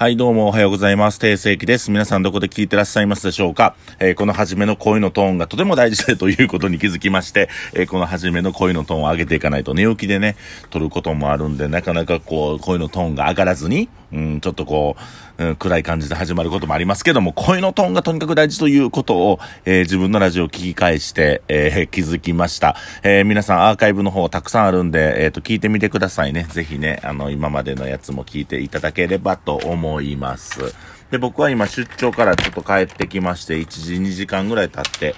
はい、どうもおはようございます。定世紀です。皆さんどこで聞いてらっしゃいますでしょうか、えー、この初めの声のトーンがとても大事だということに気づきまして、えー、この初めの声のトーンを上げていかないと寝起きでね、撮ることもあるんで、なかなかこう、声のトーンが上がらずに、うん、ちょっとこう、うん、暗い感じで始まることもありますけども、声のトーンがとにかく大事ということを、えー、自分のラジオを聞き返して、え気づきました。え皆さんアーカイブの方たくさんあるんで、えっ、と、聞いてみてくださいね。ぜひね、あの、今までのやつも聞いていただければと思います。で、僕は今出張からちょっと帰ってきまして、1時、2時間ぐらい経って、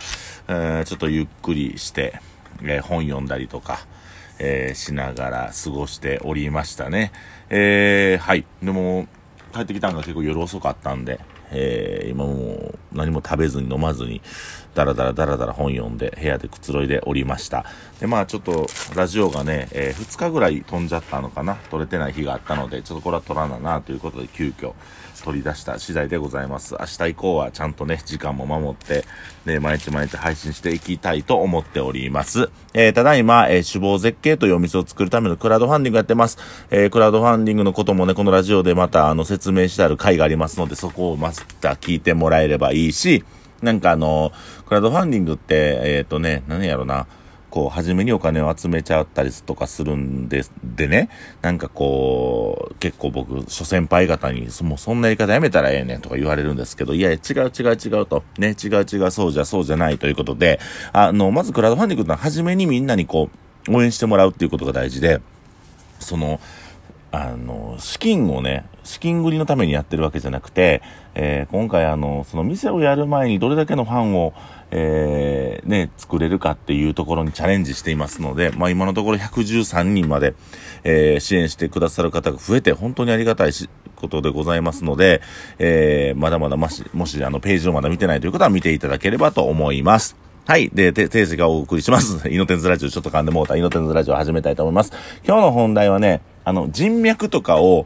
え、ちょっとゆっくりして、え、本読んだりとか、え、しながら過ごしておりましたね。えー、はい。でも、帰ってきたのが結構夜遅かったんで、えー、今も何も食べずに飲まずに、だらだらだらだら本読んで部屋でくつろいでおりました。で、まあちょっとラジオがね、えー、2日ぐらい飛んじゃったのかな、撮れてない日があったので、ちょっとこれは撮らななということで急遽取り出した次第でございます。明日以降はちゃんとね、時間も守って、ね、毎日毎日配信していきたいと思っております。えー、ただいま、えー、死亡絶景というお店を作るためのクラウドファンディングやってます。えー、クラウドファンディングのこともね、このラジオでまたあの説明してある回がありますので、そこをまた聞いてもらえればいいし、なんかあの、クラウドファンディングって、えっ、ー、とね、何やろな、こう、初めにお金を集めちゃったりとかするんです、でね、なんかこう、結構僕、諸先輩方に、もうそんな言い方やめたらええねんとか言われるんですけど、いや、違う違う違うと、ね、違う違う、そうじゃそうじゃないということで、あの、まずクラウドファンディングってのは初めにみんなにこう、応援してもらうっていうことが大事で、その、あの、資金をね、資金繰りのためにやってるわけじゃなくて、えー、今回あの、その店をやる前にどれだけのファンを、えー、ね、作れるかっていうところにチャレンジしていますので、まあ今のところ113人まで、えー、支援してくださる方が増えて本当にありがたいし、ことでございますので、えー、まだまだもし、もしあのページをまだ見てないという方は見ていただければと思います。はい。で、て、定時がお送りします。イノテンズラジオ、ちょっと噛んでもうたイノテンズラジオ始めたいと思います。今日の本題はね、あの、人脈とかを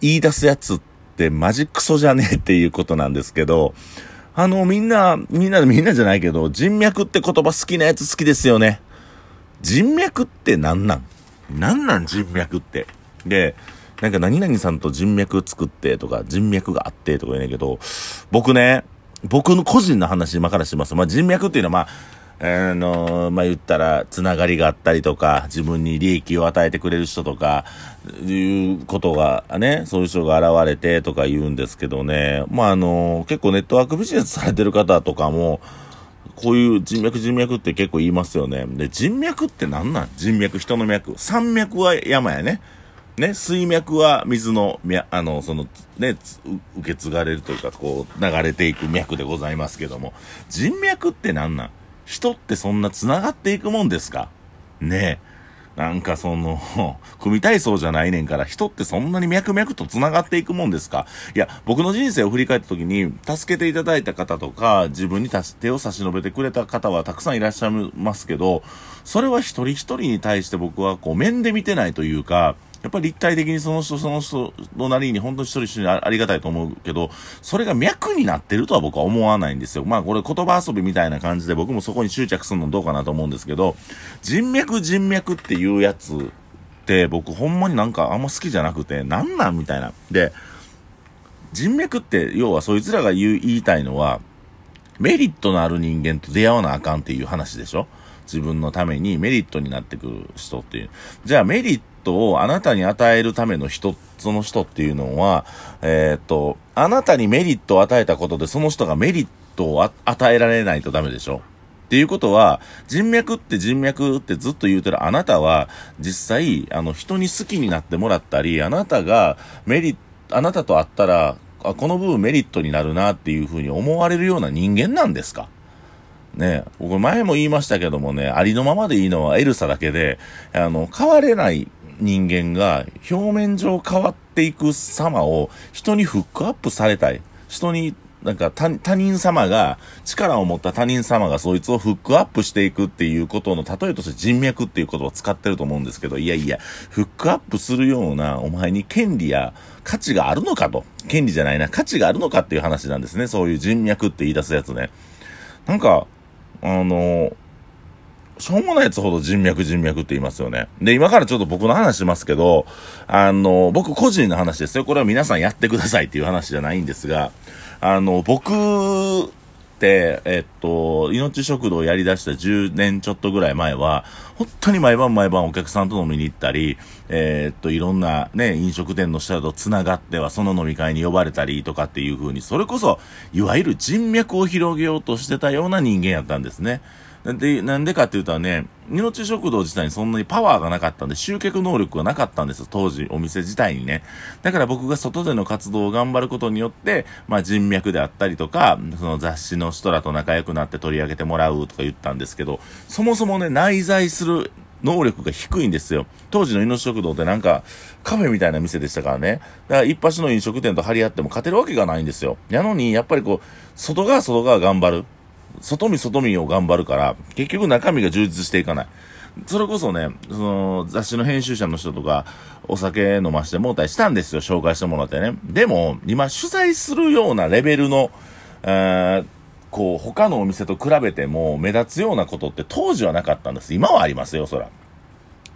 言い出すやつってマジクソじゃねえっていうことなんですけど、あの、みんな、みんな、みんなじゃないけど、人脈って言葉好きなやつ好きですよね。人脈って何なん？何なん人脈って？で、なんか何々さんと人脈作ってとか、人脈があってとか言うねんけど、僕ね、僕の個人の話今からします。まあ、人脈っていうのは、まあ、あの、まあ、言ったら、つながりがあったりとか、自分に利益を与えてくれる人とか、いうことがね、そういう人が現れてとか言うんですけどね、まあ、あの、結構ネットワークビジネスされてる方とかも、こういう人脈人脈って結構言いますよね。で、人脈って何なん？人脈、人の脈。山脈は山やね。ね、水脈は水の、あの、その、ね、受け継がれるというか、こう、流れていく脈でございますけども、人脈って何なん？人ってそんな繋がっていくもんですか？ねえ。なんかその、組体操じゃないねんから、人ってそんなに脈々と繋がっていくもんですか？いや、僕の人生を振り返った時に、助けていただいた方とか、自分に手を差し伸べてくれた方はたくさんいらっしゃいますけど、それは一人一人に対して僕はこう面で見てないというか、やっぱり立体的にその人その人のなりに本当に一人一人ありがたいと思うけど、それが脈になってるとは僕は思わないんですよ。まあこれ言葉遊びみたいな感じで僕もそこに執着するのどうかなと思うんですけど、人脈人脈っていうやつって僕ほんまになんかあんま好きじゃなくて、なんなんみたいな。で、人脈って要はそいつらが言いたいのは、メリットのある人間と出会わなあかんっていう話でしょ自分のためにメリットになってくる人っていう。じゃあメリットをあなたに与えるための人、その人っていうのは、えー、っと、あなたにメリットを与えたことでその人がメリットを与えられないとダメでしょ。っていうことは、人脈って人脈ってずっと言うてるあなたは、実際、あの、人に好きになってもらったり、あなたがメリット、あなたと会ったら、あ、この部分メリットになるなっていうふうに思われるような人間なんですか？ね、僕前も言いましたけどもね、ありのままでいいのはエルサだけで、あの、変われない人間が表面上変わっていく様を人にフックアップされたい。人になんか他人様が、力を持った他人様がそいつをフックアップしていくっていうことの例えとして人脈っていうことを使ってると思うんですけど、いやいや、フックアップするようなお前に権利や価値があるのかと。権利じゃないな、価値があるのかっていう話なんですね。そういう人脈って言い出すやつね。なんか、あの、しょうもないやつほど人脈人脈って言いますよね。で、今からちょっと僕の話しますけど、あの、僕個人の話ですよ。これは皆さんやってくださいっていう話じゃないんですが、あの、僕って、えっと、命食堂をやり出した10年ちょっとぐらい前は、本当に毎晩毎晩お客さんと飲みに行ったり、えー、っと、いろんなね、飲食店の人と繋がっては、その飲み会に呼ばれたりとかっていう風に、それこそ、いわゆる人脈を広げようとしてたような人間やったんですね。なんで、なんでかって言ったらね、命食堂自体にそんなにパワーがなかったんで、集客能力がなかったんですよ当時、お店自体にね。だから僕が外での活動を頑張ることによって、まあ人脈であったりとか、その雑誌の人らと仲良くなって取り上げてもらうとか言ったんですけど、そもそもね、内在する能力が低いんですよ。当時の命食堂ってなんか、カフェみたいな店でしたからね。だから一発の飲食店と張り合っても勝てるわけがないんですよ。やのに、やっぱりこう、外側外側頑張る。外見外見を頑張るから、結局中身が充実していかない。それこそね、その雑誌の編集者の人とか、お酒飲ましてもうたりしたんですよ、紹介してもらってね。でも、今取材するようなレベルの、えー、こう、他のお店と比べても目立つようなことって当時はなかったんです。今はありますよ、そら。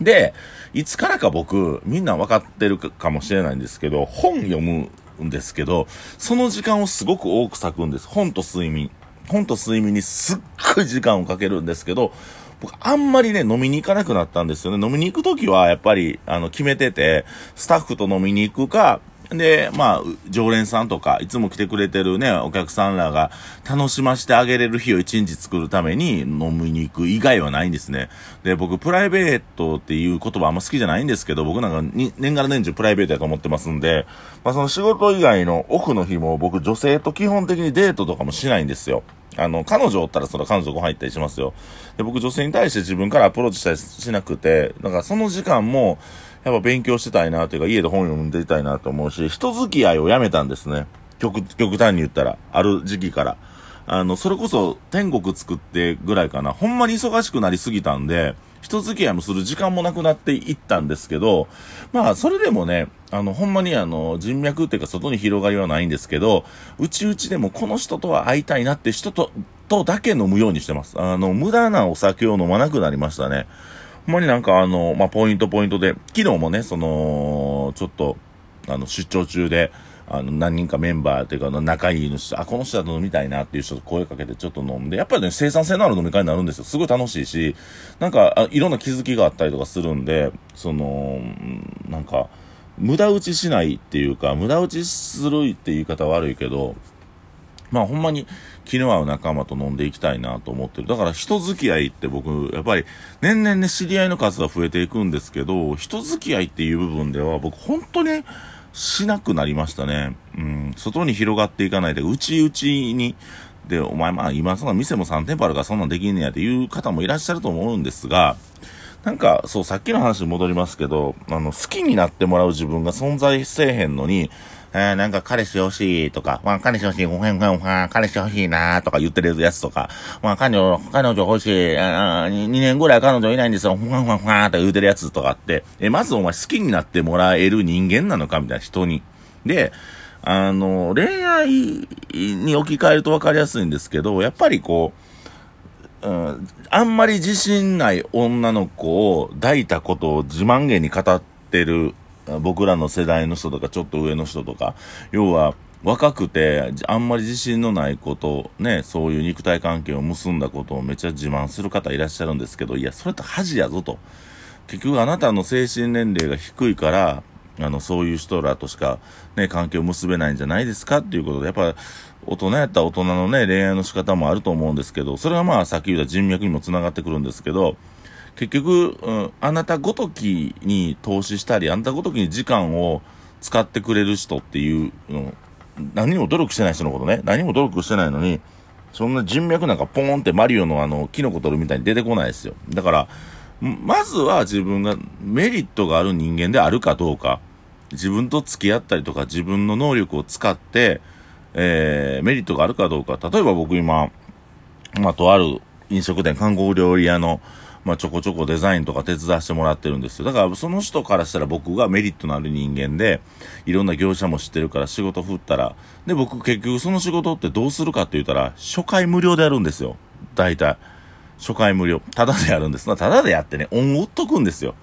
で、いつからか僕、みんな分かってるかもしれないんですけど、本読むんですけど、その時間をすごく多く割くんです。本と睡眠。本と睡眠にすっごい時間をかけるんですけど、僕あんまりね、飲みに行かなくなったんですよね。飲みに行くときはやっぱり、あの、決めてて、スタッフと飲みに行くか、で、まあ、常連さんとか、いつも来てくれてるね、お客さんらが楽しませてあげれる日を一日作るために飲みに行く以外はないんですね。で、僕、プライベートっていう言葉あんま好きじゃないんですけど、僕なんか年がら年中プライベートやと思ってますんで、まあその仕事以外のオフの日も僕女性と基本的にデートとかもしないんですよ。あの、彼女おったらその彼女ご飯行ったりしますよ。で、僕女性に対して自分からアプローチしたりしなくて、だからその時間も、やっぱ勉強してたいなというか、家で本読んでいたいなと思うし、人付き合いをやめたんですね。極、極端に言ったら、ある時期から。あの、それこそ天国作ってぐらいかな。ほんまに忙しくなりすぎたんで、人付き合いもする時間もなくなっていったんですけど、まあ、それでもね、あの、ほんまにあの、人脈っていうか外に広がりはないんですけど、うちうちでもこの人とは会いたいなって人と、とだけ飲むようにしてます。あの、無駄なお酒を飲まなくなりましたね。ほんまになんかあの、まあ、ポイントポイントで、昨日もね、その、ちょっと、あの、出張中で、あの、何人かメンバーというか、仲いいの人、あ、この人だと飲みたいなっていう人と声かけてちょっと飲んで、やっぱりね、生産性のある飲み会になるんですよ。すごい楽しいし、なんか、あいろんな気づきがあったりとかするんで、その、なんか、無駄打ちしないっていうか、無駄打ちするっていう言い方悪いけど、まあほんまに気の合う仲間と飲んでいきたいなと思ってる。だから人付き合いって僕、やっぱり年々ね、知り合いの数は増えていくんですけど、人付き合いっていう部分では僕本当にしなくなりましたね。うん、外に広がっていかないで、うちうちに、で、お前まあ今そんな店も3店舗あるからそんなんできんねやっていう方もいらっしゃると思うんですが、なんか、そう、さっきの話に戻りますけど、あの、好きになってもらう自分が存在せえへんのに、えー、なんか彼氏欲しいとか、まあ彼氏欲しい、ごめんごめん、彼氏欲しいなとか言ってるやつとか、まあ彼女、彼女欲しい、あ2年ぐらい彼女いないんですよ、ふわふわふわって言うてるやつとかって、え、まずお前好きになってもらえる人間なのかみたいな人に。で、あの、恋愛に置き換えると分かりやすいんですけど、やっぱりこう、うん、あんまり自信ない女の子を抱いたことを自慢げに語ってる僕らの世代の人とか、ちょっと上の人とか、要は、若くて、あんまり自信のないこと、ね、そういう肉体関係を結んだことをめっちゃ自慢する方いらっしゃるんですけど、いや、それって恥やぞと。結局あなたの精神年齢が低いから、あの、そういう人らとしか、ね、関係を結べないんじゃないですか？っていうことで、やっぱ、大人やったら大人のね、恋愛の仕方もあると思うんですけど、それはまあ、さっき言った人脈にもつながってくるんですけど、結局、うん、あなたごときに投資したり、あなたごときに時間を使ってくれる人っていう、うん、何も努力してない人のことね、何も努力してないのに、そんな人脈なんかポーンってマリオのあの、キノコ取るみたいに出てこないですよ。だから、まずは自分がメリットがある人間であるかどうか、自分と付き合ったりとか自分の能力を使って、えー、メリットがあるかどうか。例えば僕今、まあ、とある飲食店、韓国料理屋の、まあ、ちょこちょこデザインとか手伝わせてもらってるんですよ。だから、その人からしたら僕がメリットのある人間で、いろんな業者も知ってるから仕事振ったら、で、僕結局その仕事ってどうするかって言ったら、初回無料でやるんですよ。大体。初回無料。ただでやるんです。ただでやってね、恩を売っとくんですよ。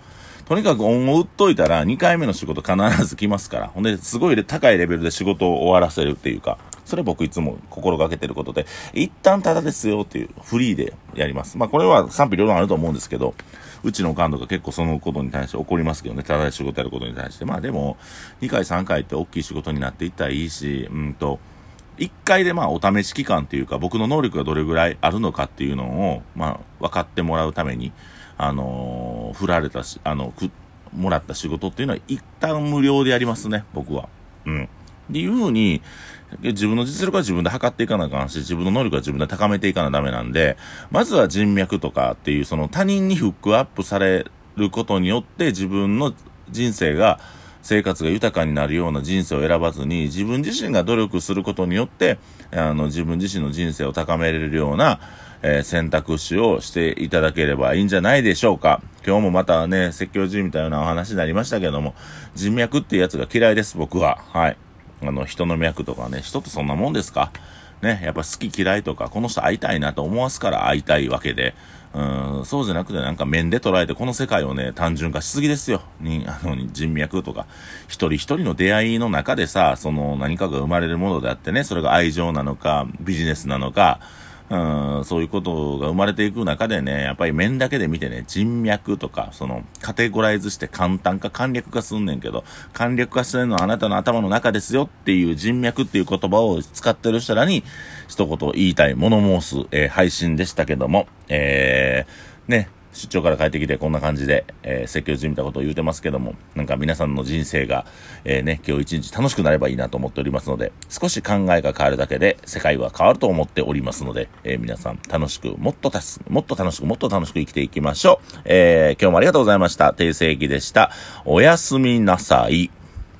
とにかく恩を売っといたら、2回目の仕事必ず来ますから。ほんで、すごい高いレベルで仕事を終わらせるっていうか、それ僕いつも心がけてることで、一旦ただですよっていう、フリーでやります。まあこれは賛否両論あると思うんですけど、うちの感度が結構そのことに対して怒りますけどね、ただで仕事やることに対して。まあでも、2回3回って大きい仕事になっていったらいいし、うんと、1回でまあお試し期間っていうか、僕の能力がどれぐらいあるのかっていうのを、まあ分かってもらうために、あのー、振られたし、あの、く、もらった仕事っていうのは一旦無料でやりますね、僕は。うん。っていうふうに、自分の実力は自分で測っていかなあかんし、自分の能力は自分で高めていかなダメなんで、まずは人脈とかっていう、その他人にフックアップされることによって自分の人生が、生活が豊かになるような人生を選ばずに、自分自身が努力することによって、あの、自分自身の人生を高めれるような、えー、選択肢をしていただければいいんじゃないでしょうか。今日もまたね、説教人みたいなお話になりましたけども、人脈っていうやつが嫌いです、僕は。はい。あの、人の脈とかね、人ってそんなもんですか？ね、やっぱ好き嫌いとか、この人会いたいなと思わすから会いたいわけで、うん、そうじゃなくてなんか面で捉えてこの世界をね、単純化しすぎですよ。に、あの、人脈とか、一人一人の出会いの中でさ、その何かが生まれるものであってね、それが愛情なのか、ビジネスなのか、うん、そういうことが生まれていく中でね、やっぱり面だけで見てね、人脈とか、その、カテゴライズして簡単化、簡略化すんねんけど、簡略化してるのはあなたの頭の中ですよっていう人脈っていう言葉を使ってる人らに、一言言いたい、物申す、えー、配信でしたけども、えー、ね、出張から帰ってきてこんな感じで、えー、説教じみたことを言うてますけども、なんか皆さんの人生が、えー、ね、今日一日楽しくなればいいなと思っておりますので、少し考えが変わるだけで世界は変わると思っておりますので、えー、皆さん楽しく、もっとたす、もっと楽しく、もっと楽しく生きていきましょう。えー、今日もありがとうございました。訂正駅でした。おやすみなさい。